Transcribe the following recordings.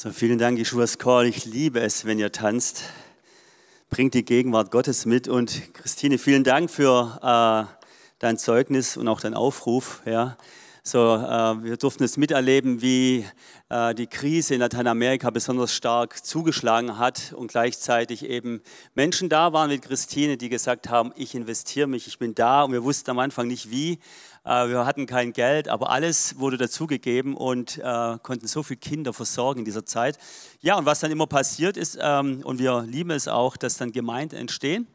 So, vielen Dank, Jeschuas Call. Ich liebe es, wenn ihr tanzt. Bringt die Gegenwart Gottes mit. Und Christine, vielen Dank für äh, dein Zeugnis und auch dein Aufruf. Ja. So, äh, wir durften es miterleben, wie äh, die Krise in Lateinamerika besonders stark zugeschlagen hat und gleichzeitig eben Menschen da waren wie Christine, die gesagt haben, ich investiere mich, ich bin da und wir wussten am Anfang nicht wie. Äh, wir hatten kein Geld, aber alles wurde dazugegeben und äh, konnten so viele Kinder versorgen in dieser Zeit. Ja, und was dann immer passiert ist, ähm, und wir lieben es auch, dass dann Gemeinden entstehen.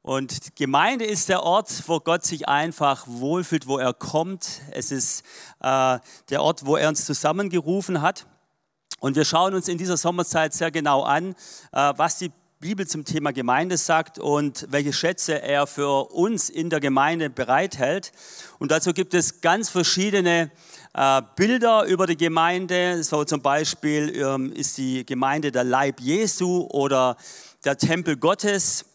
Und Gemeinde ist der Ort, wo Gott sich einfach wohlfühlt, wo er kommt. Es ist äh, der Ort, wo er uns zusammengerufen hat. Und wir schauen uns in dieser Sommerzeit sehr genau an, was die Bibel zum Thema Gemeinde sagt und welche Schätze er für uns in der Gemeinde bereithält. Und dazu gibt es ganz verschiedene äh, Bilder über die Gemeinde. So zum Beispiel ähm, ist die Gemeinde der Leib Jesu oder der Tempel Gottes.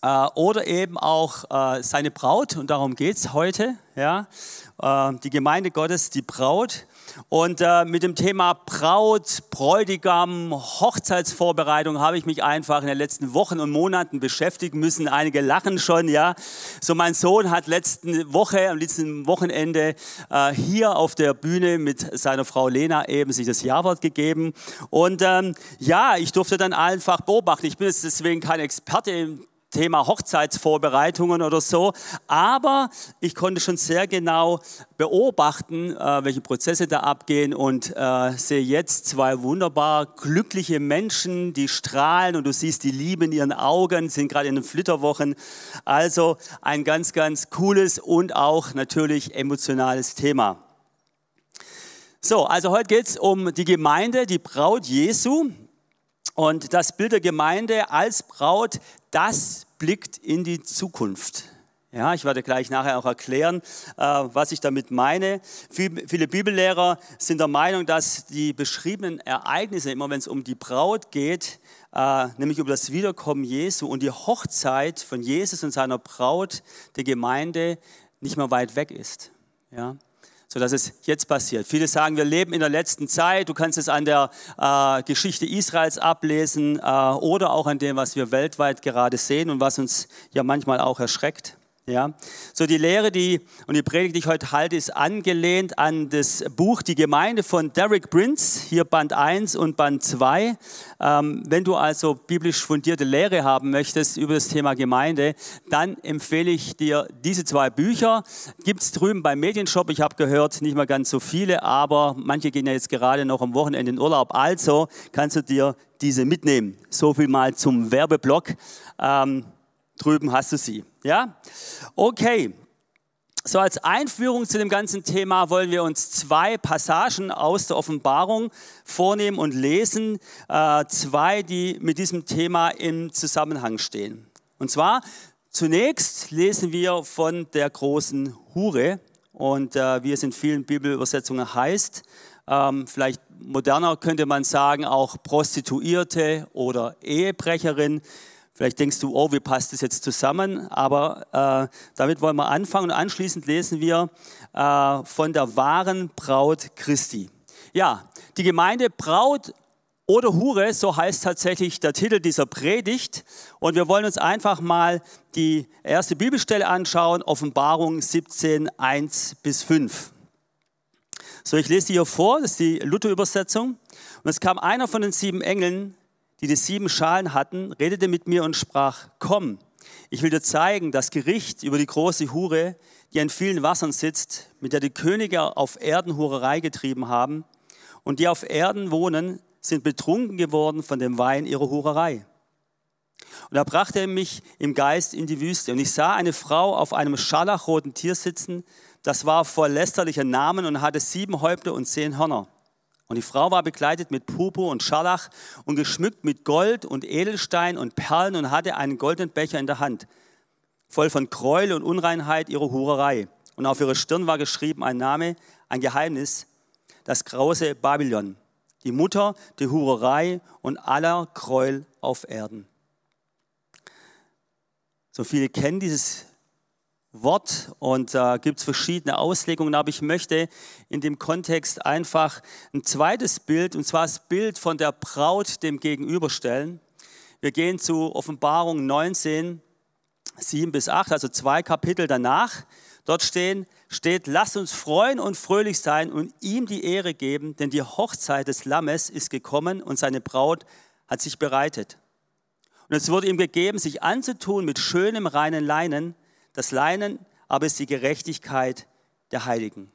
Äh, oder eben auch äh, seine Braut, und darum geht es heute, die Gemeinde Gottes, die Braut. Und mit dem Thema Braut, Bräutigam, Hochzeitsvorbereitung habe ich mich einfach in den letzten Wochen und Monaten beschäftigen müssen. Einige lachen schon, ja. So mein Sohn hat letzte Woche, am letzten Wochenende hier auf der Bühne mit seiner Frau Lena eben sich das Jawort gegeben. Und ähm, ja, ich durfte dann einfach beobachten. Ich bin jetzt deswegen kein Experte im Thema Hochzeitsvorbereitungen oder so. Aber ich konnte schon sehr genau beobachten, äh, welche Prozesse da abgehen und äh, sehe jetzt zwei wunderbar glückliche Menschen, die strahlen und du siehst die Liebe in ihren Augen, sind gerade in den Flitterwochen. Also ein ganz, ganz cooles und auch natürlich emotionales Thema. So, also heute geht es um die Gemeinde, die Braut Jesu. Und das Bild der Gemeinde als Braut, das blickt in die Zukunft. Ja, ich werde gleich nachher auch erklären, äh, was ich damit meine. Viele Bibellehrer sind der Meinung, dass die beschriebenen Ereignisse, immer wenn es um die Braut geht, äh, nämlich um das Wiederkommen Jesu und die Hochzeit von Jesus und seiner Braut, der Gemeinde, nicht mehr weit weg ist. Ja so dass es jetzt passiert. Viele sagen, wir leben in der letzten Zeit. Du kannst es an der äh, Geschichte Israels ablesen äh, oder auch an dem, was wir weltweit gerade sehen und was uns ja manchmal auch erschreckt. Ja, so die Lehre, die und die Predigt, die ich heute halte, ist angelehnt an das Buch Die Gemeinde von Derek Prince, hier Band 1 und Band 2. Ähm, wenn du also biblisch fundierte Lehre haben möchtest über das Thema Gemeinde, dann empfehle ich dir diese zwei Bücher. Gibt es drüben beim Medienshop, ich habe gehört, nicht mal ganz so viele, aber manche gehen ja jetzt gerade noch am Wochenende in Urlaub. Also kannst du dir diese mitnehmen. So viel mal zum Werbeblock. Ähm, drüben hast du sie. Ja? Okay. So als Einführung zu dem ganzen Thema wollen wir uns zwei Passagen aus der Offenbarung vornehmen und lesen. Äh, zwei, die mit diesem Thema im Zusammenhang stehen. Und zwar zunächst lesen wir von der großen Hure und äh, wie es in vielen Bibelübersetzungen heißt. Ähm, vielleicht moderner könnte man sagen auch Prostituierte oder Ehebrecherin. Vielleicht denkst du, oh, wie passt das jetzt zusammen? Aber äh, damit wollen wir anfangen und anschließend lesen wir äh, von der wahren Braut Christi. Ja, die Gemeinde Braut oder Hure, so heißt tatsächlich der Titel dieser Predigt. Und wir wollen uns einfach mal die erste Bibelstelle anschauen, Offenbarung 17, 1 bis 5. So, ich lese die hier vor, das ist die Luther-Übersetzung. Und es kam einer von den sieben Engeln, die die sieben Schalen hatten, redete mit mir und sprach, komm, ich will dir zeigen, das Gericht über die große Hure, die an vielen Wassern sitzt, mit der die Könige auf Erden Hurerei getrieben haben und die auf Erden wohnen, sind betrunken geworden von dem Wein ihrer Hurerei. Und er brachte mich im Geist in die Wüste und ich sah eine Frau auf einem scharlachroten Tier sitzen, das war voll lästerlicher Namen und hatte sieben Häupter und zehn Hörner. Und die Frau war bekleidet mit Purpur und Scharlach und geschmückt mit Gold und Edelstein und Perlen und hatte einen goldenen Becher in der Hand, voll von Gräuel und Unreinheit ihrer Hurerei. Und auf ihrer Stirn war geschrieben ein Name, ein Geheimnis, das große Babylon, die Mutter der Hurerei und aller Gräuel auf Erden. So viele kennen dieses Wort und da äh, gibt es verschiedene Auslegungen, aber ich möchte in dem Kontext einfach ein zweites Bild, und zwar das Bild von der Braut dem gegenüberstellen. Wir gehen zu Offenbarung 19, 7 bis 8, also zwei Kapitel danach. Dort stehen, steht, lasst uns freuen und fröhlich sein und ihm die Ehre geben, denn die Hochzeit des Lammes ist gekommen und seine Braut hat sich bereitet. Und es wurde ihm gegeben, sich anzutun mit schönem reinen Leinen, das Leinen aber ist die Gerechtigkeit der Heiligen.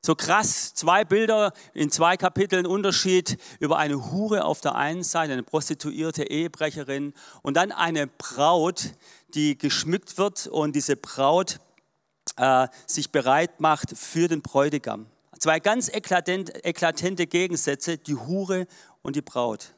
So krass, zwei Bilder in zwei Kapiteln Unterschied über eine Hure auf der einen Seite, eine prostituierte Ehebrecherin und dann eine Braut, die geschmückt wird und diese Braut äh, sich bereit macht für den Bräutigam. Zwei ganz eklatant, eklatante Gegensätze, die Hure und die Braut.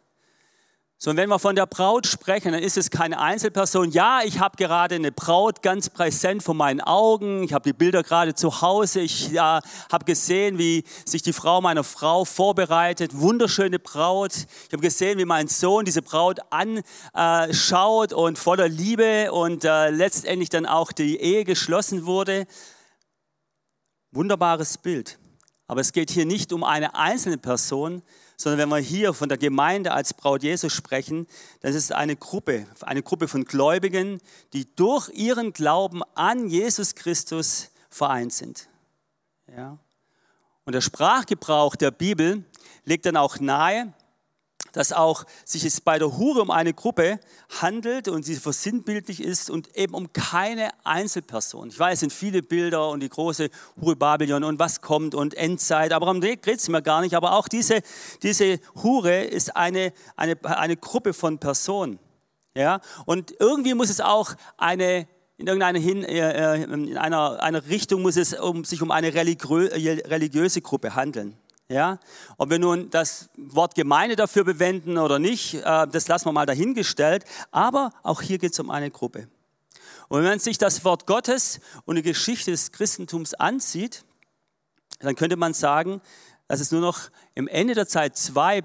So, und wenn wir von der Braut sprechen, dann ist es keine Einzelperson. Ja, ich habe gerade eine Braut ganz präsent vor meinen Augen. Ich habe die Bilder gerade zu Hause. Ich ja, habe gesehen, wie sich die Frau meiner Frau vorbereitet. Wunderschöne Braut. Ich habe gesehen, wie mein Sohn diese Braut anschaut und voller Liebe und äh, letztendlich dann auch die Ehe geschlossen wurde. Wunderbares Bild. Aber es geht hier nicht um eine einzelne Person, sondern wenn wir hier von der Gemeinde als Braut Jesus sprechen, dann ist es eine Gruppe, eine Gruppe von Gläubigen, die durch ihren Glauben an Jesus Christus vereint sind. Ja? Und der Sprachgebrauch der Bibel legt dann auch nahe, dass auch sich es bei der Hure um eine Gruppe handelt und sie versinnbildlich ist und eben um keine Einzelperson. Ich weiß, es sind viele Bilder und die große Hure Babylon und was kommt und Endzeit, aber um die geht es mir gar nicht. Aber auch diese, diese Hure ist eine, eine, eine Gruppe von Personen. Ja? Und irgendwie muss es auch eine in irgendeiner hin, äh, äh, in einer, einer Richtung muss es um, sich um eine religiöse Gruppe handeln. Ja? Ob wir nun das Wort Gemeinde dafür bewenden oder nicht, äh, das lassen wir mal dahingestellt. Aber auch hier geht es um eine Gruppe. Und wenn man sich das Wort Gottes und die Geschichte des Christentums ansieht, dann könnte man sagen, dass es nur noch im Ende der Zeit zwei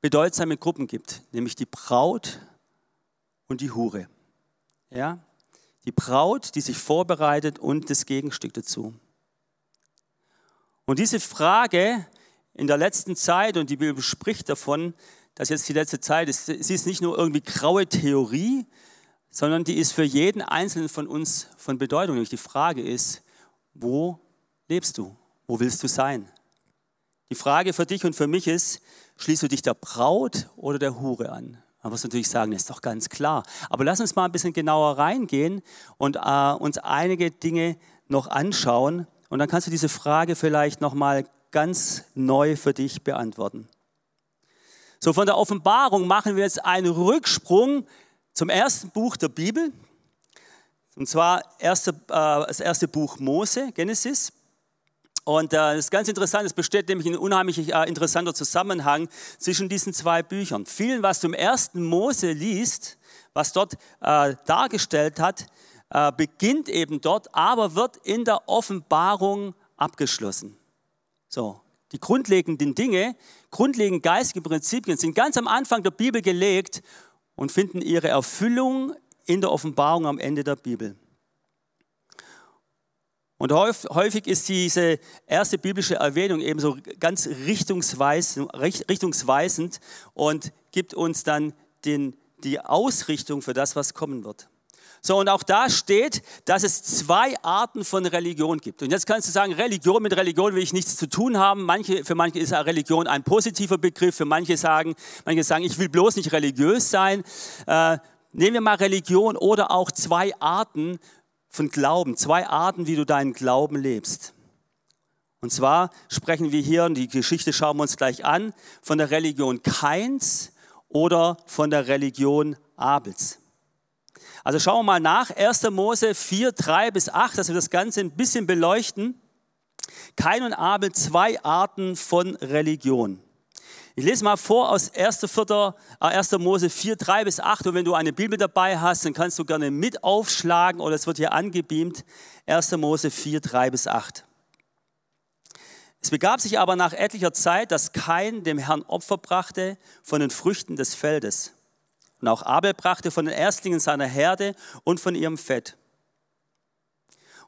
bedeutsame Gruppen gibt, nämlich die Braut und die Hure. Ja? Die Braut, die sich vorbereitet und das Gegenstück dazu. Und diese Frage in der letzten Zeit, und die Bibel spricht davon, dass jetzt die letzte Zeit ist, sie ist nicht nur irgendwie graue Theorie, sondern die ist für jeden Einzelnen von uns von Bedeutung. Nämlich die Frage ist, wo lebst du? Wo willst du sein? Die Frage für dich und für mich ist, schließt du dich der Braut oder der Hure an? Man muss natürlich sagen, das ist doch ganz klar. Aber lass uns mal ein bisschen genauer reingehen und äh, uns einige Dinge noch anschauen. Und dann kannst du diese Frage vielleicht nochmal ganz neu für dich beantworten. So, von der Offenbarung machen wir jetzt einen Rücksprung zum ersten Buch der Bibel. Und zwar erste, äh, das erste Buch Mose, Genesis. Und äh, das ist ganz interessant, es besteht nämlich ein unheimlich äh, interessanter Zusammenhang zwischen diesen zwei Büchern. Vielen, was du im ersten Mose liest, was dort dargestellt hat, beginnt eben dort, aber wird in der Offenbarung abgeschlossen. So, die grundlegenden Dinge, grundlegend geistige Prinzipien sind ganz am Anfang der Bibel gelegt und finden ihre Erfüllung in der Offenbarung am Ende der Bibel. Und häufig ist diese erste biblische Erwähnung ebenso ganz richtungsweisend und gibt uns dann den, die Ausrichtung für das, was kommen wird. So, und auch da steht, dass es zwei Arten von Religion gibt. Und jetzt kannst du sagen, Religion mit Religion will ich nichts zu tun haben. Manche, für manche ist Religion ein positiver Begriff, für manche sagen, manche sagen, ich will bloß nicht religiös sein. Äh, nehmen wir mal Religion oder auch zwei Arten von Glauben, zwei Arten, wie du deinen Glauben lebst. Und zwar sprechen wir hier, und die Geschichte schauen wir uns gleich an, von der Religion Kains oder von der Religion Abels. Also schauen wir mal nach, 1. Mose 4, 3 bis 8, dass wir das Ganze ein bisschen beleuchten. Kain und Abel, zwei Arten von Religion. Ich lese mal vor aus 1. 4, 1. Mose 4, 3 bis 8. Und wenn du eine Bibel dabei hast, dann kannst du gerne mit aufschlagen oder es wird hier angebeamt. 1. Mose 4, 3 bis 8. Es begab sich aber nach etlicher Zeit, dass Kain dem Herrn Opfer brachte von den Früchten des Feldes. Und auch Abel brachte von den Erstlingen seiner Herde und von ihrem Fett.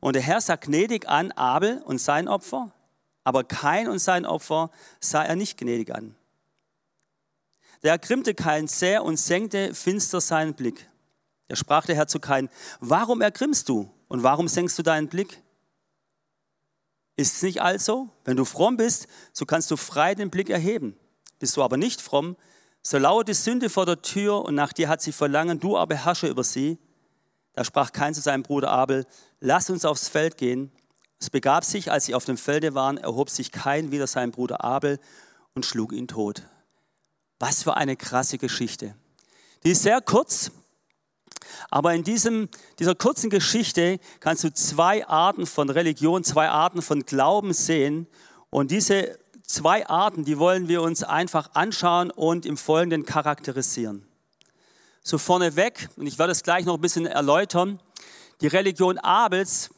Und der Herr sah gnädig an Abel und sein Opfer, aber Kain und sein Opfer sah er nicht gnädig an. Der ergrimmte Kain sehr und senkte finster seinen Blick. Da sprach der Herr zu Kain, warum ergrimmst du und warum senkst du deinen Blick? Ist es nicht also? Wenn du fromm bist, so kannst du frei den Blick erheben. Bist du aber nicht fromm, so lauert die Sünde vor der Tür und nach dir hat sie Verlangen, du aber herrsche über sie. Da sprach Kain zu seinem Bruder Abel, lass uns aufs Feld gehen. Es begab sich, als sie auf dem Felde waren, erhob sich Kain wieder sein Bruder Abel und schlug ihn tot. Was für eine krasse Geschichte. Die ist sehr kurz, aber in diesem, dieser kurzen Geschichte kannst du zwei Arten von Religion, zwei Arten von Glauben sehen. Und diese zwei Arten, die wollen wir uns einfach anschauen und im Folgenden charakterisieren. So vorneweg, und ich werde es gleich noch ein bisschen erläutern, die Religion Abels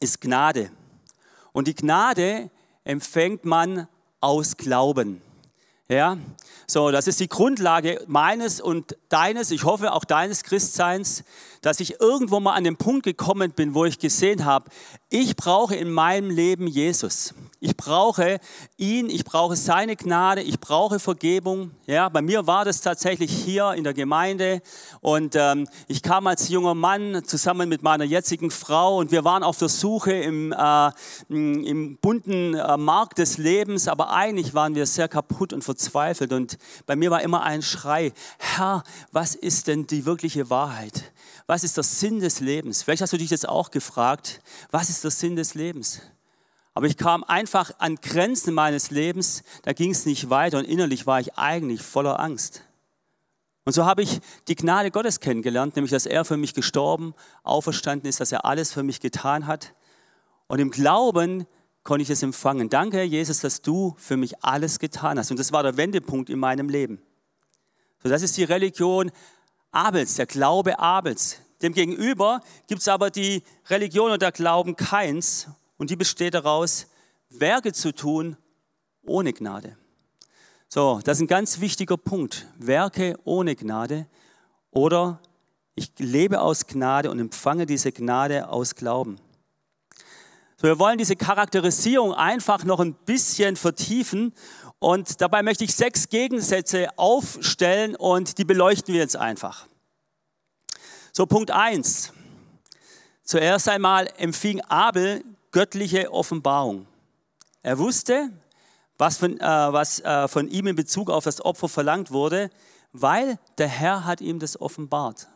ist Gnade. Und die Gnade empfängt man aus Glauben. Ja, so, das ist die Grundlage meines und deines, ich hoffe auch deines Christseins, dass ich irgendwo mal an den Punkt gekommen bin, wo ich gesehen habe, ich brauche in meinem Leben Jesus. Ich brauche ihn, ich brauche seine Gnade, ich brauche Vergebung. Ja, bei mir war das tatsächlich hier in der Gemeinde und ähm, ich kam als junger Mann zusammen mit meiner jetzigen Frau und wir waren auf der Suche im, äh, im bunten äh, Markt des Lebens, aber eigentlich waren wir sehr kaputt und verzweifelt und bei mir war immer ein Schrei, Herr, was ist denn die wirkliche Wahrheit? Was ist der Sinn des Lebens? Vielleicht hast du dich jetzt auch gefragt, was ist der Sinn des Lebens? Aber ich kam einfach an Grenzen meines Lebens, da ging es nicht weiter und innerlich war ich eigentlich voller Angst. Und so habe ich die Gnade Gottes kennengelernt, nämlich dass er für mich gestorben, auferstanden ist, dass er alles für mich getan hat. Und im Glauben konnte ich es empfangen. Danke, Herr Jesus, dass du für mich alles getan hast. Und das war der Wendepunkt in meinem Leben. So, das ist die Religion Abels, der Glaube Abels. Demgegenüber gibt es aber die Religion und der Glauben Keins und die besteht daraus, Werke zu tun ohne Gnade. So, das ist ein ganz wichtiger Punkt. Werke ohne Gnade oder ich lebe aus Gnade und empfange diese Gnade aus Glauben. So, wir wollen diese Charakterisierung einfach noch ein bisschen vertiefen und dabei möchte ich sechs Gegensätze aufstellen und die beleuchten wir jetzt einfach. So, Punkt eins. Zuerst einmal empfing Abel göttliche Offenbarung. Er wusste, was von, äh, was äh, von ihm in Bezug auf das Opfer verlangt wurde, weil der Herr hat ihm das offenbart.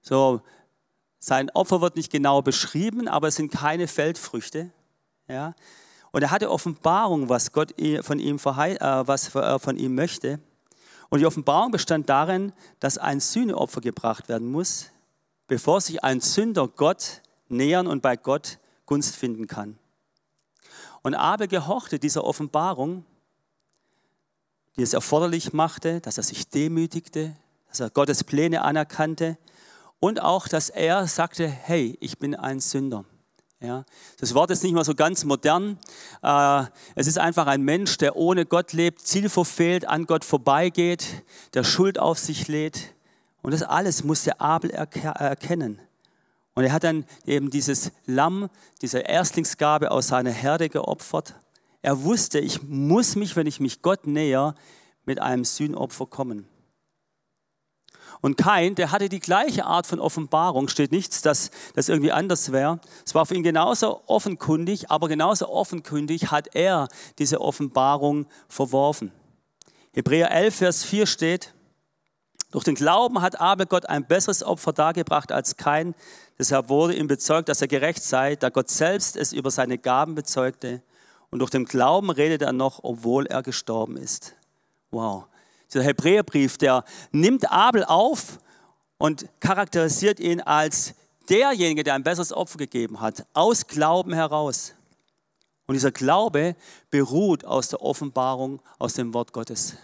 So, sein Opfer wird nicht genau beschrieben, aber es sind keine Feldfrüchte. Ja? Und er hatte Offenbarung, was Gott von ihm, äh, was er von ihm möchte. Und die Offenbarung bestand darin, dass ein Sühneopfer gebracht werden muss, bevor sich ein Sünder Gott nähern und bei Gott Gunst finden kann. Und Abel gehorchte dieser Offenbarung, die es erforderlich machte, dass er sich demütigte, dass er Gottes Pläne anerkannte und auch, dass er sagte, hey, ich bin ein Sünder. Ja, das Wort ist nicht mal so ganz modern. Äh, es ist einfach ein Mensch, der ohne Gott lebt, zielverfehlt, an Gott vorbeigeht, der Schuld auf sich lädt. Und das alles musste Abel erkennen. Und er hat dann eben dieses Lamm, diese Erstlingsgabe aus seiner Herde geopfert. Er wusste, ich muss mich, wenn ich mich Gott näher, mit einem Sühnopfer kommen. Und Kain, der hatte die gleiche Art von Offenbarung, steht nichts, dass das irgendwie anders wäre. Es war für ihn genauso offenkundig, aber genauso offenkundig hat er diese Offenbarung verworfen. Hebräer 11, Vers 4 steht, durch den Glauben hat Abel Gott ein besseres Opfer dargebracht als Kain. Deshalb wurde ihm bezeugt, dass er gerecht sei, da Gott selbst es über seine Gaben bezeugte. Und durch den Glauben redet er noch, obwohl er gestorben ist. Wow der Hebräerbrief, der nimmt Abel auf und charakterisiert ihn als derjenige, der ein besseres Opfer gegeben hat, aus Glauben heraus. Und dieser Glaube beruht aus der Offenbarung, aus dem Wort Gottes.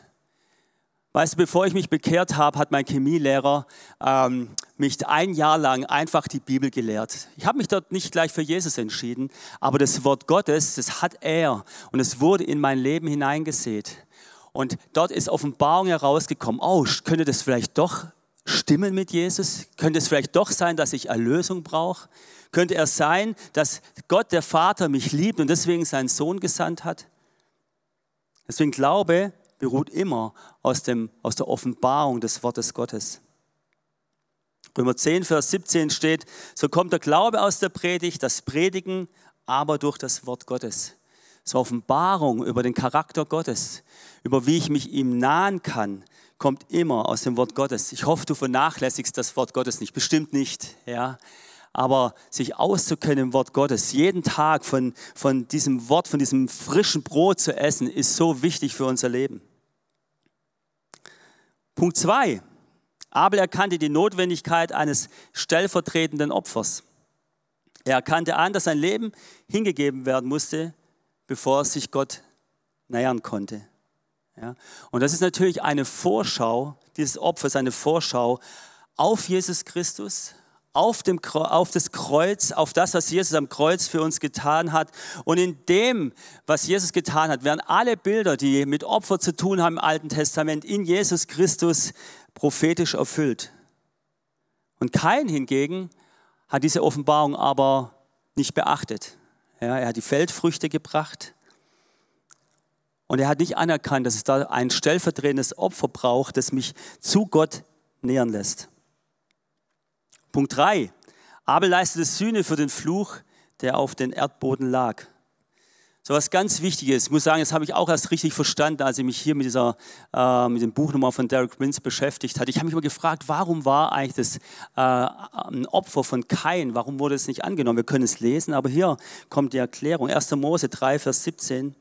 Weißt du, bevor ich mich bekehrt habe, hat mein Chemielehrer ähm, mich ein Jahr lang einfach die Bibel gelehrt. Ich habe mich dort nicht gleich für Jesus entschieden, aber das Wort Gottes, das hat er und es wurde in mein Leben hineingesät. Und dort ist Offenbarung herausgekommen, oh, könnte das vielleicht doch stimmen mit Jesus? Könnte es vielleicht doch sein, dass ich Erlösung brauche? Könnte er sein, dass Gott, der Vater, mich liebt und deswegen seinen Sohn gesandt hat? Deswegen Glaube beruht immer aus, dem, aus der Offenbarung des Wortes Gottes. Römer 10, Vers 17 steht, so kommt der Glaube aus der Predigt, das Predigen aber durch das Wort Gottes. So Offenbarung über den Charakter Gottes, über wie ich mich ihm nahen kann, kommt immer aus dem Wort Gottes. Ich hoffe, du vernachlässigst das Wort Gottes nicht, bestimmt nicht, ja. Aber sich auszukennen im Wort Gottes, jeden Tag von, von diesem Wort, von diesem frischen Brot zu essen, ist so wichtig für unser Leben. Punkt 2. Abel erkannte die Notwendigkeit eines stellvertretenden Opfers. Er erkannte an, dass sein Leben hingegeben werden musste, bevor er sich Gott nähern konnte. Ja? Und das ist natürlich eine Vorschau, dieses Opfer ist eine Vorschau auf Jesus Christus, auf, dem, auf das Kreuz, auf das, was Jesus am Kreuz für uns getan hat. Und in dem, was Jesus getan hat, werden alle Bilder, die mit Opfer zu tun haben im Alten Testament, in Jesus Christus prophetisch erfüllt. Und kein hingegen hat diese Offenbarung aber nicht beachtet. Ja, er hat die Feldfrüchte gebracht und er hat nicht anerkannt, dass es da ein stellvertretendes Opfer braucht, das mich zu Gott nähern lässt. Punkt 3. Abel leistete Sühne für den Fluch, der auf den Erdboden lag. So was ganz Wichtiges. Ich muss sagen, das habe ich auch erst richtig verstanden, als ich mich hier mit, dieser, äh, mit dem Buchnummer von Derek Prince beschäftigt hatte. Ich habe mich immer gefragt, warum war eigentlich das äh, ein Opfer von Kain? Warum wurde es nicht angenommen? Wir können es lesen, aber hier kommt die Erklärung. 1. Mose 3, Vers 17.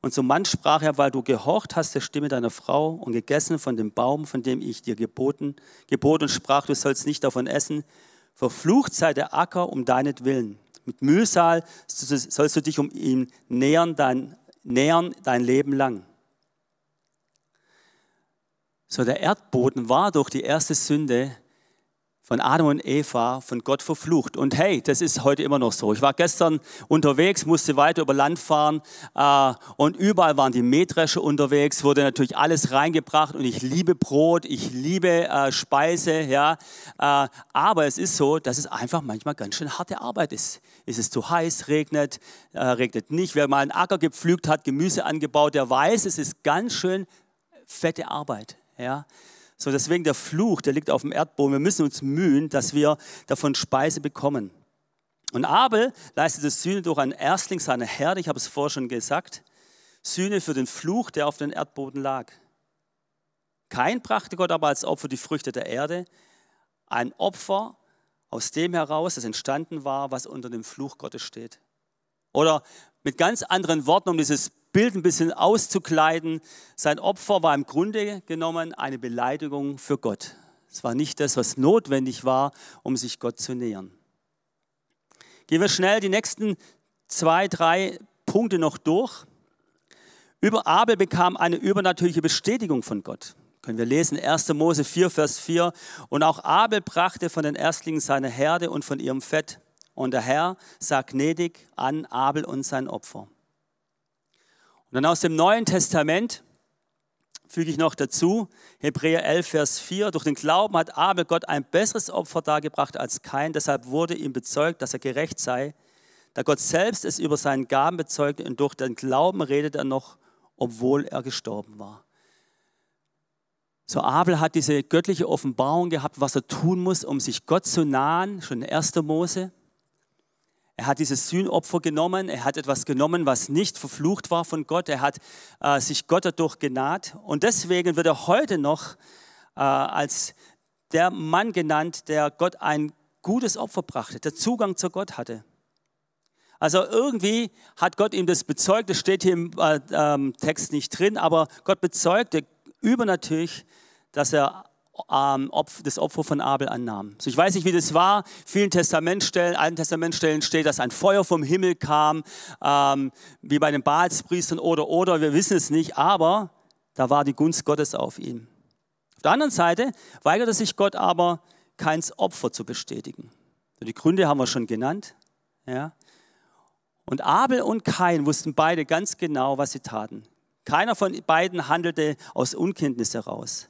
Und zum Mann sprach er, weil du gehorcht hast der Stimme deiner Frau und gegessen von dem Baum, von dem ich dir geboten, geboten und sprach, du sollst nicht davon essen. Verflucht sei der Acker um deinetwillen. Mit Mühsal sollst du dich um ihn nähern dein, nähern dein Leben lang. So der Erdboden war durch die erste Sünde von Adam und Eva von Gott verflucht. Und hey, das ist heute immer noch so. Ich war gestern unterwegs, musste weiter über Land fahren äh, und überall waren die Mähdrescher unterwegs, wurde natürlich alles reingebracht und ich liebe Brot, ich liebe äh, Speise, ja. Äh, aber es ist so, dass es einfach manchmal ganz schön harte Arbeit ist. Ist es zu heiß, regnet, äh, regnet nicht. Wer mal einen Acker gepflügt hat, Gemüse angebaut, der weiß, es ist ganz schön fette Arbeit, ja. So deswegen der Fluch, der liegt auf dem Erdboden. Wir müssen uns mühen, dass wir davon Speise bekommen. Und Abel leistete Sühne durch einen Erstling seiner Herde, ich habe es vorher schon gesagt, Sühne für den Fluch, der auf dem Erdboden lag. Kein brachte Gott aber als Opfer die Früchte der Erde, ein Opfer aus dem heraus, das entstanden war, was unter dem Fluch Gottes steht. Oder mit ganz anderen Worten, um dieses Bild ein bisschen auszukleiden. Sein Opfer war im Grunde genommen eine Beleidigung für Gott. Es war nicht das, was notwendig war, um sich Gott zu nähern. Gehen wir schnell die nächsten zwei, drei Punkte noch durch. Über Abel bekam eine übernatürliche Bestätigung von Gott. Können wir lesen, 1. Mose 4, Vers 4. Und auch Abel brachte von den Erstlingen seine Herde und von ihrem Fett. Und der Herr sah gnädig an Abel und sein Opfer. Und dann aus dem Neuen Testament füge ich noch dazu, Hebräer 11, Vers 4, durch den Glauben hat Abel Gott ein besseres Opfer dargebracht als kein, deshalb wurde ihm bezeugt, dass er gerecht sei, da Gott selbst es über seinen Gaben bezeugte und durch den Glauben redet er noch, obwohl er gestorben war. So Abel hat diese göttliche Offenbarung gehabt, was er tun muss, um sich Gott zu nahen, schon in 1. Mose. Er hat dieses Sühnopfer genommen, er hat etwas genommen, was nicht verflucht war von Gott, er hat äh, sich Gott dadurch genaht. Und deswegen wird er heute noch äh, als der Mann genannt, der Gott ein gutes Opfer brachte, der Zugang zu Gott hatte. Also irgendwie hat Gott ihm das bezeugt, das steht hier im äh, ähm, Text nicht drin, aber Gott bezeugte übernatürlich, dass er das Opfer von Abel annahm. So, ich weiß nicht, wie das war. Vielen Testamentstellen, alten Testamentstellen steht, dass ein Feuer vom Himmel kam, ähm, wie bei den Baalspriestern oder, oder, wir wissen es nicht, aber da war die Gunst Gottes auf ihn. Auf der anderen Seite weigerte sich Gott aber, keins Opfer zu bestätigen. Die Gründe haben wir schon genannt. Ja. Und Abel und Kain wussten beide ganz genau, was sie taten. Keiner von beiden handelte aus Unkenntnis heraus.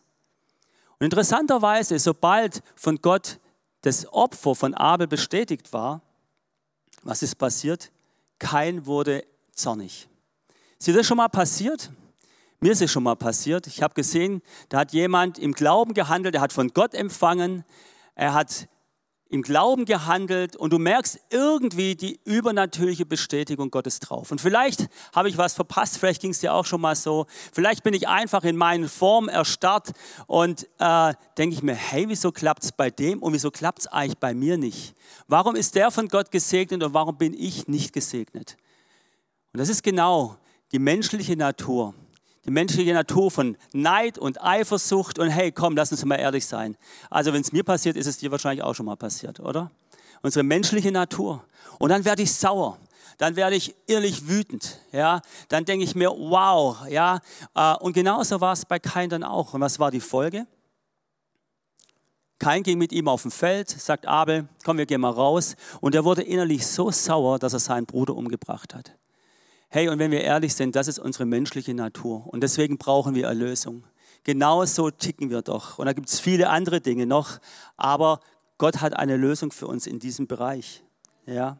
Und interessanterweise, sobald von Gott das Opfer von Abel bestätigt war, Was ist passiert? Kein wurde zornig. Ist dir das schon mal passiert? Mir ist es schon mal passiert. Ich habe gesehen, da hat jemand im Glauben gehandelt, er hat von Gott empfangen, er hat im Glauben gehandelt und du merkst irgendwie die übernatürliche Bestätigung Gottes drauf. Und vielleicht habe ich was verpasst, vielleicht ging es dir auch schon mal so. Vielleicht bin ich einfach in meinen Formen erstarrt und äh, denke ich mir, hey, wieso klappt es bei dem und wieso klappt es eigentlich bei mir nicht? Warum ist der von Gott gesegnet und warum bin ich nicht gesegnet? Und das ist genau die menschliche Natur. Die menschliche Natur von Neid und Eifersucht und hey, komm, lass uns mal ehrlich sein. Also wenn es mir passiert, ist es dir wahrscheinlich auch schon mal passiert, oder? Unsere menschliche Natur. Und dann werde ich sauer. Dann werde ich ehrlich wütend, ja. Dann denke ich mir, wow, ja. Äh, und genauso war es bei Kain dann auch. Und was war die Folge? Kain ging mit ihm auf dem Feld, sagt Abel, komm, wir gehen mal raus. Und er wurde innerlich so sauer, dass er seinen Bruder umgebracht hat. Hey, und wenn wir ehrlich sind, das ist unsere menschliche Natur und deswegen brauchen wir Erlösung. Genauso ticken wir doch. Und da gibt es viele andere Dinge noch, aber Gott hat eine Lösung für uns in diesem Bereich. Ja.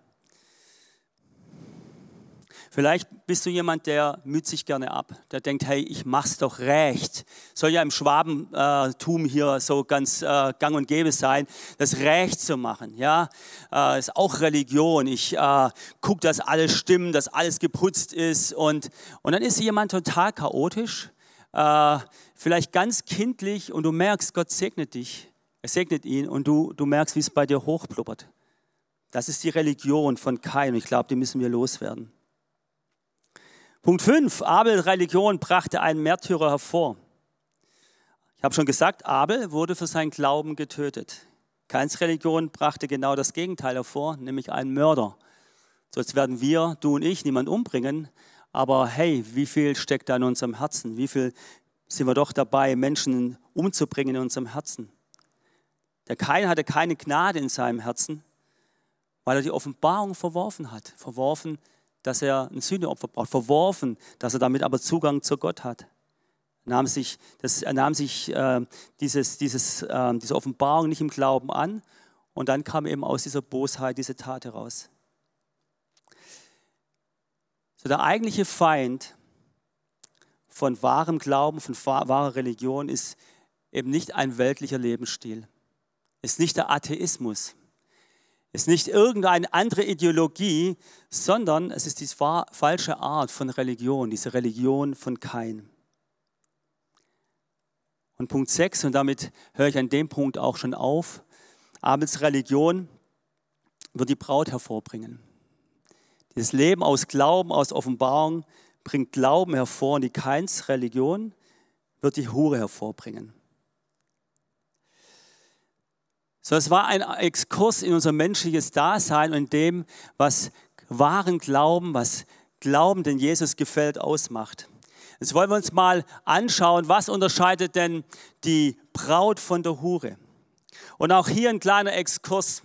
Vielleicht bist du jemand, der müht sich gerne ab, der denkt, hey, ich mach's doch recht. Soll ja im Schwabentum hier so ganz äh, gang und gäbe sein, das Recht zu machen. Ja, äh, ist auch Religion. Ich äh, gucke, dass alles stimmt, dass alles geputzt ist und und dann ist jemand total chaotisch, äh, vielleicht ganz kindlich und du merkst, Gott segnet dich, er segnet ihn und du du merkst, wie es bei dir hochblubbert. Das ist die Religion von Kain ich glaube, die müssen wir loswerden. Punkt 5. Abel Religion brachte einen Märtyrer hervor. Ich habe schon gesagt, Abel wurde für seinen Glauben getötet. Keins Religion brachte genau das Gegenteil hervor, nämlich einen Mörder. Sonst werden wir, du und ich, niemand umbringen. Aber hey, wie viel steckt da in unserem Herzen? Wie viel sind wir doch dabei, Menschen umzubringen in unserem Herzen? Der Kain hatte keine Gnade in seinem Herzen, weil er die Offenbarung verworfen hat. Verworfen dass er ein Sühneopfer braucht, verworfen, dass er damit aber Zugang zu Gott hat. Er nahm sich, das, er nahm sich äh, dieses, dieses, äh, diese Offenbarung nicht im Glauben an und dann kam eben aus dieser Bosheit diese Tat heraus. So der eigentliche Feind von wahrem Glauben, von wahrer Religion ist eben nicht ein weltlicher Lebensstil, ist nicht der Atheismus, ist nicht irgendeine andere Ideologie, sondern es ist die falsche Art von Religion, diese Religion von Kain. Und Punkt 6, und damit höre ich an dem Punkt auch schon auf, Abels Religion wird die Braut hervorbringen. Dieses Leben aus Glauben, aus Offenbarung bringt Glauben hervor und die Keins Religion wird die Hure hervorbringen. So, es war ein Exkurs in unser menschliches Dasein und in dem, was wahren Glauben, was Glauben, den Jesus gefällt, ausmacht. Jetzt wollen wir uns mal anschauen, was unterscheidet denn die Braut von der Hure. Und auch hier ein kleiner Exkurs.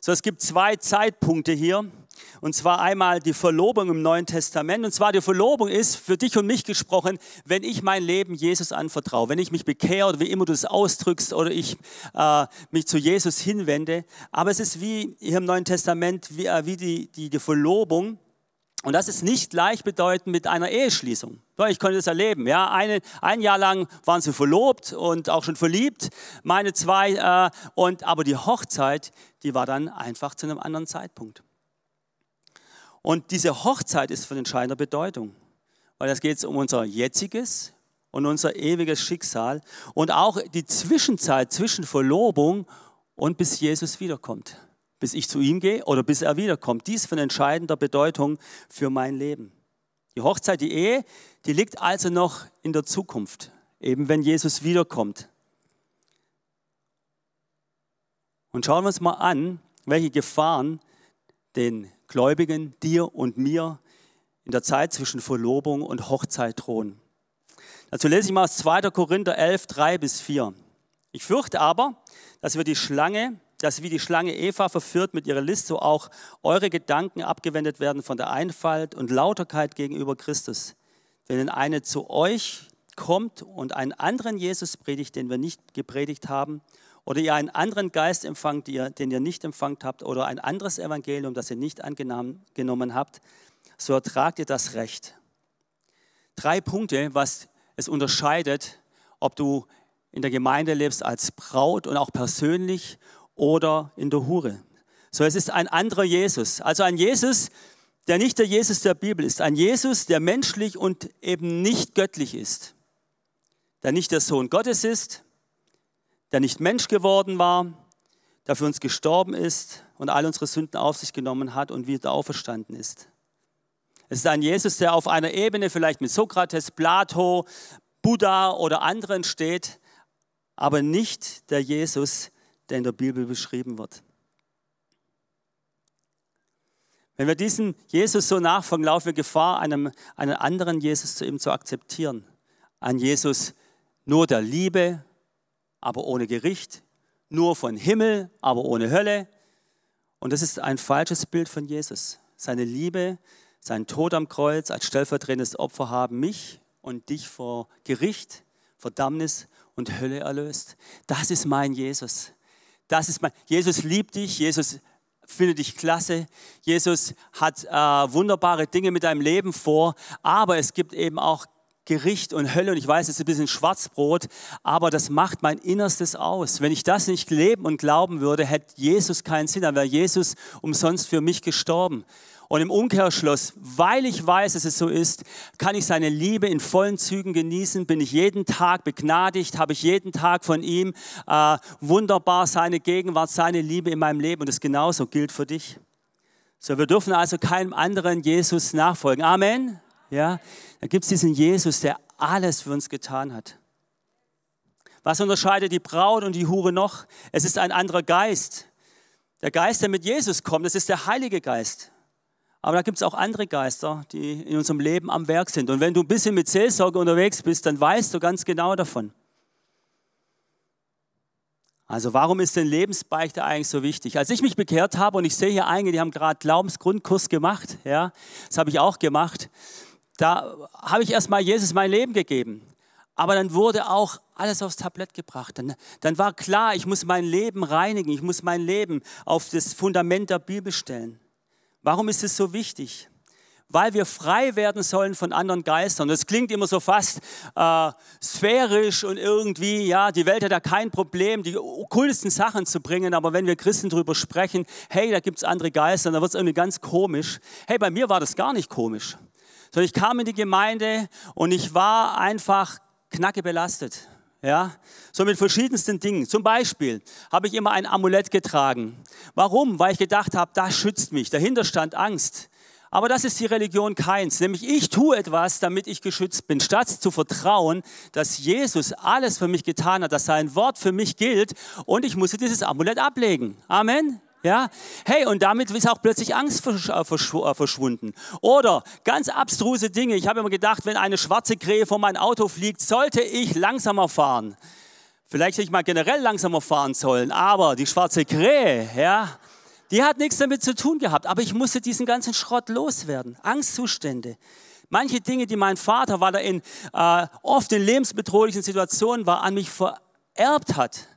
So, es gibt zwei Zeitpunkte hier. Und zwar einmal die Verlobung im Neuen Testament. Und zwar die Verlobung ist für dich und mich gesprochen, wenn ich mein Leben Jesus anvertraue, wenn ich mich bekehre oder wie immer du es ausdrückst oder ich äh, mich zu Jesus hinwende. Aber es ist wie hier im Neuen Testament, wie, äh, wie die, die, die Verlobung. Und das ist nicht gleichbedeutend mit einer Eheschließung. Ich konnte das erleben. Ja, eine, ein Jahr lang waren sie verlobt und auch schon verliebt, meine zwei. Äh, und, aber die Hochzeit, die war dann einfach zu einem anderen Zeitpunkt. Und diese Hochzeit ist von entscheidender Bedeutung, weil es geht um unser jetziges und unser ewiges Schicksal und auch die Zwischenzeit zwischen Verlobung und bis Jesus wiederkommt. Bis ich zu ihm gehe oder bis er wiederkommt. Dies von entscheidender Bedeutung für mein Leben. Die Hochzeit, die Ehe, die liegt also noch in der Zukunft, eben wenn Jesus wiederkommt. Und schauen wir uns mal an, welche Gefahren den Gläubigen, dir und mir in der Zeit zwischen Verlobung und Hochzeit drohen. Dazu lese ich mal aus 2. Korinther 11, 3 bis 4. Ich fürchte aber, dass wir die Schlange, dass wie die Schlange Eva verführt mit ihrer List, so auch eure Gedanken abgewendet werden von der Einfalt und Lauterkeit gegenüber Christus. Wenn eine zu euch kommt und einen anderen Jesus predigt, den wir nicht gepredigt haben, oder ihr einen anderen Geist empfangt, den ihr nicht empfangt habt, oder ein anderes Evangelium, das ihr nicht angenommen habt, so ertragt ihr das Recht. Drei Punkte, was es unterscheidet, ob du in der Gemeinde lebst als Braut und auch persönlich oder in der Hure. So, es ist ein anderer Jesus. Also ein Jesus, der nicht der Jesus der Bibel ist. Ein Jesus, der menschlich und eben nicht göttlich ist. Der nicht der Sohn Gottes ist, der nicht Mensch geworden war, der für uns gestorben ist und all unsere Sünden auf sich genommen hat und wieder auferstanden ist. Es ist ein Jesus, der auf einer Ebene vielleicht mit Sokrates, Plato, Buddha oder anderen steht, aber nicht der Jesus, der in der Bibel beschrieben wird. Wenn wir diesem Jesus so nachfolgen, laufen wir Gefahr, einem, einen anderen Jesus zu ihm zu akzeptieren. Ein Jesus nur der Liebe, aber ohne Gericht, nur von Himmel, aber ohne Hölle. Und das ist ein falsches Bild von Jesus. Seine Liebe, sein Tod am Kreuz als stellvertretendes Opfer haben mich und dich vor Gericht, Verdammnis und Hölle erlöst. Das ist mein Jesus. Das ist mein Jesus liebt dich, Jesus findet dich klasse, Jesus hat äh, wunderbare Dinge mit deinem Leben vor, aber es gibt eben auch Gericht und Hölle und ich weiß, es ist ein bisschen Schwarzbrot, aber das macht mein Innerstes aus. Wenn ich das nicht leben und glauben würde, hätte Jesus keinen Sinn, dann wäre Jesus umsonst für mich gestorben. Und im Umkehrschluss, weil ich weiß, dass es so ist, kann ich seine Liebe in vollen Zügen genießen, bin ich jeden Tag begnadigt, habe ich jeden Tag von ihm äh, wunderbar seine Gegenwart, seine Liebe in meinem Leben und das genauso gilt für dich. So, wir dürfen also keinem anderen Jesus nachfolgen. Amen. Ja, da gibt es diesen Jesus, der alles für uns getan hat. Was unterscheidet die Braut und die Hure noch? Es ist ein anderer Geist. Der Geist, der mit Jesus kommt, das ist der Heilige Geist. Aber da gibt es auch andere Geister, die in unserem Leben am Werk sind. Und wenn du ein bisschen mit Seelsorge unterwegs bist, dann weißt du ganz genau davon. Also warum ist denn Lebensbeichte eigentlich so wichtig? Als ich mich bekehrt habe und ich sehe hier einige, die haben gerade Glaubensgrundkurs gemacht, ja, das habe ich auch gemacht, da habe ich erstmal Jesus mein Leben gegeben. Aber dann wurde auch alles aufs Tablett gebracht. Dann, dann war klar, ich muss mein Leben reinigen, ich muss mein Leben auf das Fundament der Bibel stellen. Warum ist es so wichtig? Weil wir frei werden sollen von anderen Geistern. Das klingt immer so fast äh, sphärisch und irgendwie, ja, die Welt hat ja kein Problem, die okkultesten Sachen zu bringen, aber wenn wir Christen darüber sprechen, hey, da gibt es andere Geister, dann wird es irgendwie ganz komisch. Hey, bei mir war das gar nicht komisch. Sondern ich kam in die Gemeinde und ich war einfach knacke belastet. Ja, so mit verschiedensten Dingen. Zum Beispiel habe ich immer ein Amulett getragen. Warum? Weil ich gedacht habe, das schützt mich. Dahinter stand Angst. Aber das ist die Religion keins. Nämlich ich tue etwas, damit ich geschützt bin, statt zu vertrauen, dass Jesus alles für mich getan hat, dass sein Wort für mich gilt und ich musste dieses Amulett ablegen. Amen. Ja, hey, und damit ist auch plötzlich Angst äh, äh, verschwunden. Oder ganz abstruse Dinge. Ich habe immer gedacht, wenn eine schwarze Krähe vor mein Auto fliegt, sollte ich langsamer fahren. Vielleicht hätte ich mal generell langsamer fahren sollen, aber die schwarze Krähe, ja, die hat nichts damit zu tun gehabt. Aber ich musste diesen ganzen Schrott loswerden. Angstzustände. Manche Dinge, die mein Vater, weil er in äh, oft in lebensbedrohlichen Situationen war, an mich vererbt hat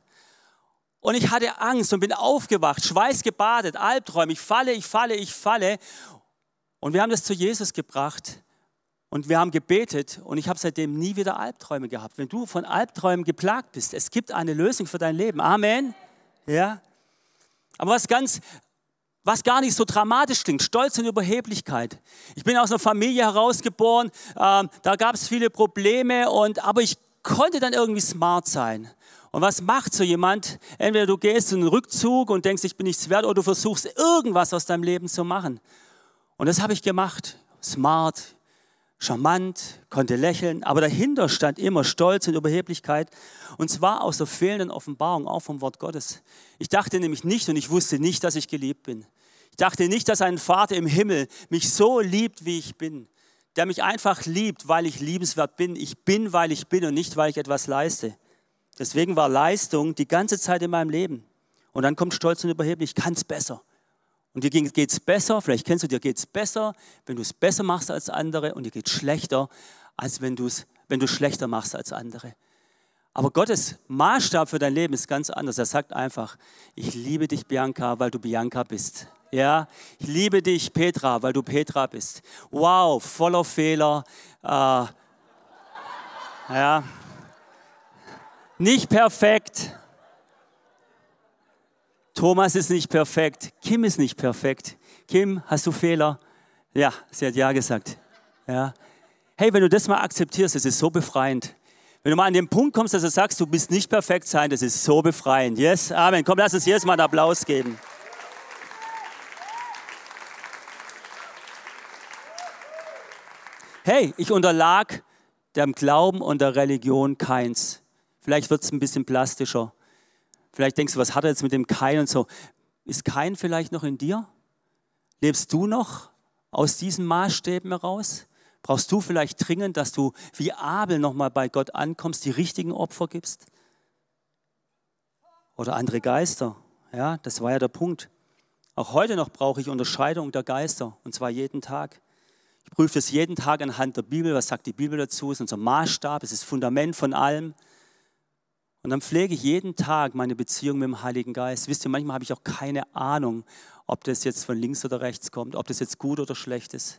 und ich hatte Angst und bin aufgewacht, schweißgebadet, Albträume. Ich falle, ich falle, ich falle. Und wir haben das zu Jesus gebracht und wir haben gebetet und ich habe seitdem nie wieder Albträume gehabt. Wenn du von Albträumen geplagt bist, es gibt eine Lösung für dein Leben. Amen. Ja. Aber was ganz, was gar nicht so dramatisch klingt, Stolz und Überheblichkeit. Ich bin aus einer Familie herausgeboren, äh, da gab es viele Probleme und aber ich konnte dann irgendwie smart sein. Und was macht so jemand? Entweder du gehst in einen Rückzug und denkst, ich bin nichts wert, oder du versuchst irgendwas aus deinem Leben zu machen. Und das habe ich gemacht. Smart, charmant, konnte lächeln, aber dahinter stand immer Stolz und Überheblichkeit. Und zwar aus der fehlenden Offenbarung, auch vom Wort Gottes. Ich dachte nämlich nicht und ich wusste nicht, dass ich geliebt bin. Ich dachte nicht, dass ein Vater im Himmel mich so liebt, wie ich bin. Der mich einfach liebt, weil ich liebenswert bin. Ich bin, weil ich bin und nicht, weil ich etwas leiste. Deswegen war Leistung die ganze Zeit in meinem Leben. Und dann kommt Stolz und Überheblich, ich kann es besser. Und dir geht es besser, vielleicht kennst du, dir geht es besser, wenn du es besser machst als andere und dir geht es schlechter, als wenn, du's, wenn du schlechter machst als andere. Aber Gottes Maßstab für dein Leben ist ganz anders. Er sagt einfach, ich liebe dich, Bianca, weil du Bianca bist. Ja, ich liebe dich, Petra, weil du Petra bist. Wow, voller Fehler. Äh, ja, nicht perfekt. Thomas ist nicht perfekt. Kim ist nicht perfekt. Kim, hast du Fehler? Ja, sie hat ja gesagt. Ja. Hey, wenn du das mal akzeptierst, das ist so befreiend. Wenn du mal an den Punkt kommst, dass du sagst, du bist nicht perfekt sein, das ist so befreiend. Yes, Amen. Komm, lass uns jetzt mal einen Applaus geben. Hey, ich unterlag dem Glauben und der Religion keins. Vielleicht wird es ein bisschen plastischer. Vielleicht denkst du, was hat er jetzt mit dem Kein und so. Ist Kein vielleicht noch in dir? Lebst du noch aus diesen Maßstäben heraus? Brauchst du vielleicht dringend, dass du wie Abel nochmal bei Gott ankommst, die richtigen Opfer gibst? Oder andere Geister? Ja, das war ja der Punkt. Auch heute noch brauche ich Unterscheidung der Geister und zwar jeden Tag. Ich prüfe es jeden Tag anhand der Bibel. Was sagt die Bibel dazu? Es ist unser Maßstab, es ist das Fundament von allem. Und dann pflege ich jeden Tag meine Beziehung mit dem Heiligen Geist. Wisst ihr, manchmal habe ich auch keine Ahnung, ob das jetzt von links oder rechts kommt, ob das jetzt gut oder schlecht ist.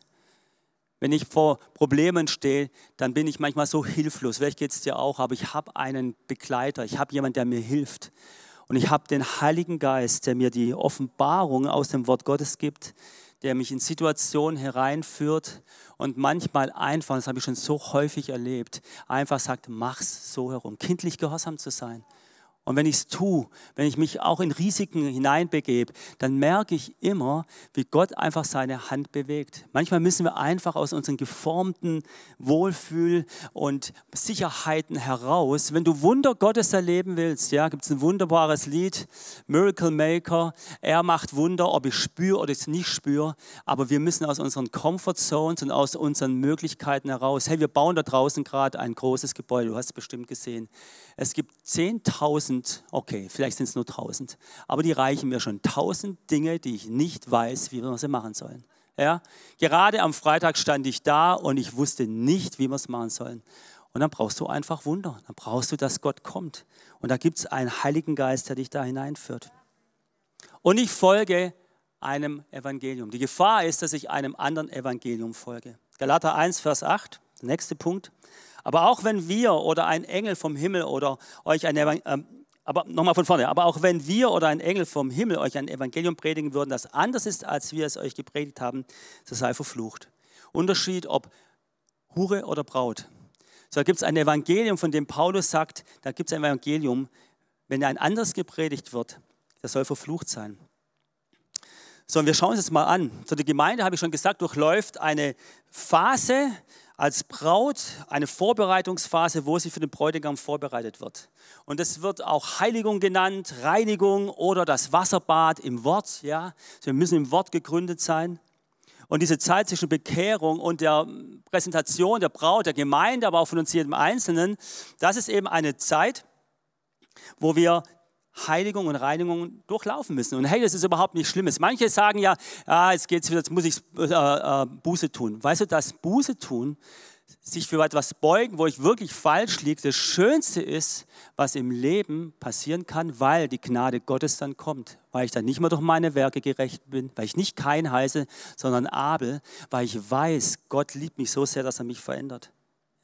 Wenn ich vor Problemen stehe, dann bin ich manchmal so hilflos. Vielleicht geht es dir auch, aber ich habe einen Begleiter, ich habe jemanden, der mir hilft. Und ich habe den Heiligen Geist, der mir die Offenbarung aus dem Wort Gottes gibt, der mich in Situationen hereinführt und manchmal einfach, das habe ich schon so häufig erlebt, einfach sagt, mach's so herum, kindlich gehorsam zu sein. Und wenn ich es tue, wenn ich mich auch in Risiken hineinbegebe, dann merke ich immer, wie Gott einfach seine Hand bewegt. Manchmal müssen wir einfach aus unseren geformten Wohlfühl und Sicherheiten heraus, wenn du Wunder Gottes erleben willst, ja, gibt es ein wunderbares Lied, Miracle Maker, er macht Wunder, ob ich spüre oder ich nicht spüre, aber wir müssen aus unseren Comfort Zones und aus unseren Möglichkeiten heraus, hey, wir bauen da draußen gerade ein großes Gebäude, du hast es bestimmt gesehen. Es gibt 10.000 1000, okay, vielleicht sind es nur 1000, aber die reichen mir schon. 1000 Dinge, die ich nicht weiß, wie wir sie machen sollen. Ja? Gerade am Freitag stand ich da und ich wusste nicht, wie wir es machen sollen. Und dann brauchst du einfach Wunder. Dann brauchst du, dass Gott kommt. Und da gibt es einen Heiligen Geist, der dich da hineinführt. Und ich folge einem Evangelium. Die Gefahr ist, dass ich einem anderen Evangelium folge. Galater 1, Vers 8, der nächste Punkt. Aber auch wenn wir oder ein Engel vom Himmel oder euch ein Evangelium, äh, aber nochmal von vorne, aber auch wenn wir oder ein Engel vom Himmel euch ein Evangelium predigen würden, das anders ist, als wir es euch gepredigt haben, so sei verflucht. Unterschied, ob Hure oder Braut. So da gibt es ein Evangelium, von dem Paulus sagt, da gibt es ein Evangelium, wenn ein anderes gepredigt wird, das soll verflucht sein. So, und wir schauen uns das mal an. So, die Gemeinde, habe ich schon gesagt, durchläuft eine Phase als Braut, eine Vorbereitungsphase, wo sie für den Bräutigam vorbereitet wird. Und es wird auch Heiligung genannt, Reinigung oder das Wasserbad im Wort. Ja, wir müssen im Wort gegründet sein. Und diese Zeit zwischen Bekehrung und der Präsentation der Braut, der Gemeinde, aber auch von uns jedem Einzelnen, das ist eben eine Zeit, wo wir Heiligung und Reinigung durchlaufen müssen. Und hey, das ist überhaupt nichts Schlimmes. Manche sagen ja, ah, jetzt geht's jetzt muss ich äh, äh, Buße tun. Weißt du, das Buße tun, sich für etwas beugen, wo ich wirklich falsch liege, das Schönste ist, was im Leben passieren kann, weil die Gnade Gottes dann kommt. Weil ich dann nicht mehr durch meine Werke gerecht bin, weil ich nicht kein heiße, sondern Abel, weil ich weiß, Gott liebt mich so sehr, dass er mich verändert.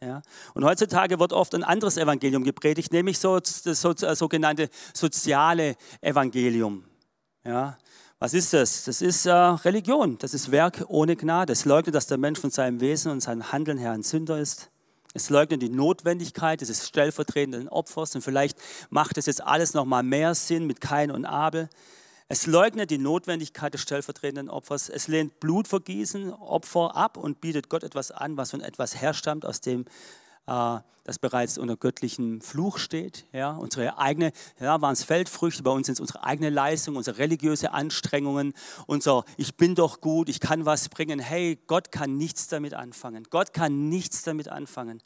Ja? Und heutzutage wird oft ein anderes Evangelium gepredigt, nämlich so, das äh, sogenannte soziale Evangelium. Ja? Was ist das? Das ist äh, Religion, das ist Werk ohne Gnade. Es leugnet, dass der Mensch von seinem Wesen und seinem Handeln her ein Sünder ist. Es leugnet die Notwendigkeit dieses stellvertretenden Opfers und vielleicht macht es jetzt alles noch mal mehr Sinn mit Kain und Abel. Es leugnet die Notwendigkeit des stellvertretenden Opfers. Es lehnt Blutvergießen, Opfer ab und bietet Gott etwas an, was von etwas herstammt, aus dem äh, das bereits unter göttlichem Fluch steht. Ja, unsere eigene, ja, waren es Feldfrüchte, bei uns sind es unsere eigene Leistung, unsere religiöse Anstrengungen, unser Ich bin doch gut, ich kann was bringen. Hey, Gott kann nichts damit anfangen. Gott kann nichts damit anfangen.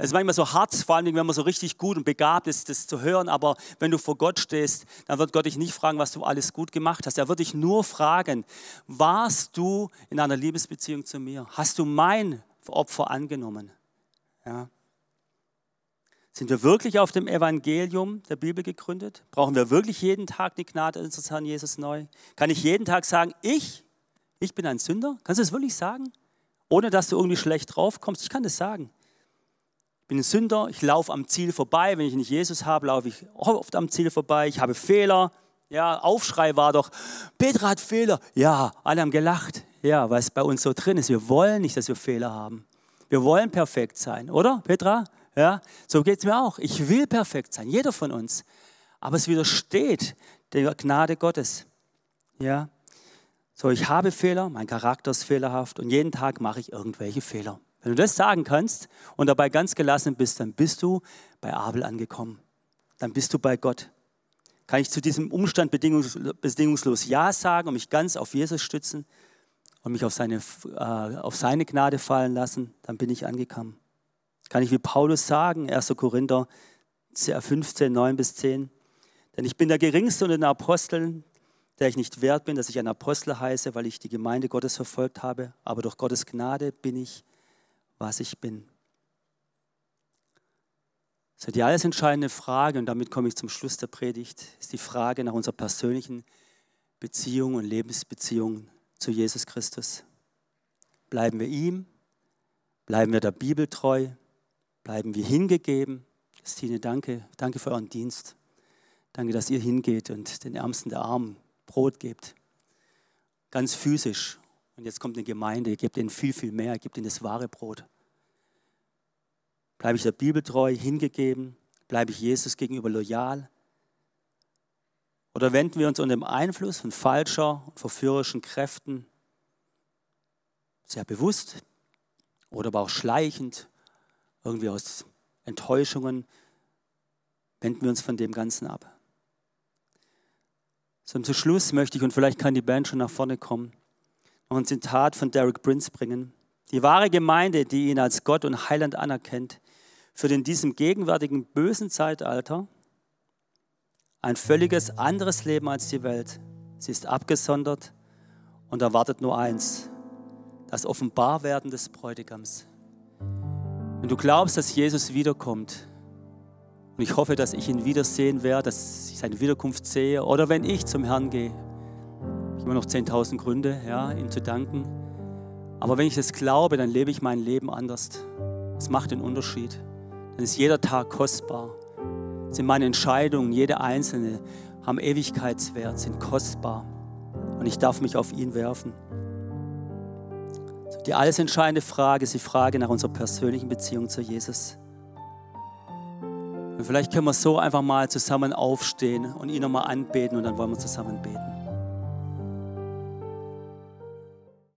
Es ist manchmal so hart, vor allem wenn man so richtig gut und begabt ist, das zu hören, aber wenn du vor Gott stehst, dann wird Gott dich nicht fragen, was du alles gut gemacht hast. Er wird dich nur fragen, warst du in einer Liebesbeziehung zu mir? Hast du mein Opfer angenommen? Ja. Sind wir wirklich auf dem Evangelium der Bibel gegründet? Brauchen wir wirklich jeden Tag die Gnade unseres Herrn Jesus neu? Kann ich jeden Tag sagen, ich, ich bin ein Sünder? Kannst du das wirklich sagen? Ohne dass du irgendwie schlecht draufkommst? Ich kann das sagen. Bin ein Sünder, ich laufe am Ziel vorbei. Wenn ich nicht Jesus habe, laufe ich oft am Ziel vorbei. Ich habe Fehler. Ja, Aufschrei war doch, Petra hat Fehler. Ja, alle haben gelacht. Ja, was bei uns so drin ist. Wir wollen nicht, dass wir Fehler haben. Wir wollen perfekt sein, oder, Petra? Ja, so geht es mir auch. Ich will perfekt sein, jeder von uns. Aber es widersteht der Gnade Gottes. Ja, so ich habe Fehler, mein Charakter ist fehlerhaft und jeden Tag mache ich irgendwelche Fehler. Wenn du das sagen kannst und dabei ganz gelassen bist, dann bist du bei Abel angekommen. Dann bist du bei Gott. Kann ich zu diesem Umstand bedingungslos Ja sagen und mich ganz auf Jesus stützen und mich auf seine, äh, auf seine Gnade fallen lassen, dann bin ich angekommen. Kann ich wie Paulus sagen, 1. Korinther 15, 9 bis 10. Denn ich bin der Geringste unter den Aposteln, der ich nicht wert bin, dass ich ein Apostel heiße, weil ich die Gemeinde Gottes verfolgt habe, aber durch Gottes Gnade bin ich, was ich bin. So die alles entscheidende Frage, und damit komme ich zum Schluss der Predigt, ist die Frage nach unserer persönlichen Beziehung und Lebensbeziehung zu Jesus Christus. Bleiben wir ihm? Bleiben wir der Bibel treu? bleiben wir hingegeben. Christine, danke. Danke für euren Dienst. Danke, dass ihr hingeht und den Ärmsten der Armen Brot gebt. Ganz physisch. Und jetzt kommt eine Gemeinde, ihr gebt ihnen viel, viel mehr, ihr gebt ihnen das wahre Brot. Bleibe ich der Bibel treu, hingegeben? Bleibe ich Jesus gegenüber loyal? Oder wenden wir uns unter dem Einfluss von falscher und verführerischen Kräften sehr bewusst oder aber auch schleichend irgendwie aus Enttäuschungen, wenden wir uns von dem Ganzen ab. Zum Schluss möchte ich, und vielleicht kann die Band schon nach vorne kommen, noch ein Zitat von Derek Prince bringen. Die wahre Gemeinde, die ihn als Gott und Heiland anerkennt, führt in diesem gegenwärtigen bösen Zeitalter ein völliges anderes Leben als die Welt. Sie ist abgesondert und erwartet nur eins, das Offenbarwerden des Bräutigams. Wenn du glaubst, dass Jesus wiederkommt, und ich hoffe, dass ich ihn wiedersehen werde, dass ich seine Wiederkunft sehe, oder wenn ich zum Herrn gehe, immer noch 10.000 Gründe, ja, ihm zu danken. Aber wenn ich das glaube, dann lebe ich mein Leben anders. Das macht den Unterschied. Dann ist jeder Tag kostbar. Sind meine Entscheidungen, jede einzelne, haben Ewigkeitswert, sind kostbar. Und ich darf mich auf ihn werfen. Die alles entscheidende Frage ist die Frage nach unserer persönlichen Beziehung zu Jesus. Und vielleicht können wir so einfach mal zusammen aufstehen und ihn nochmal anbeten und dann wollen wir zusammen beten.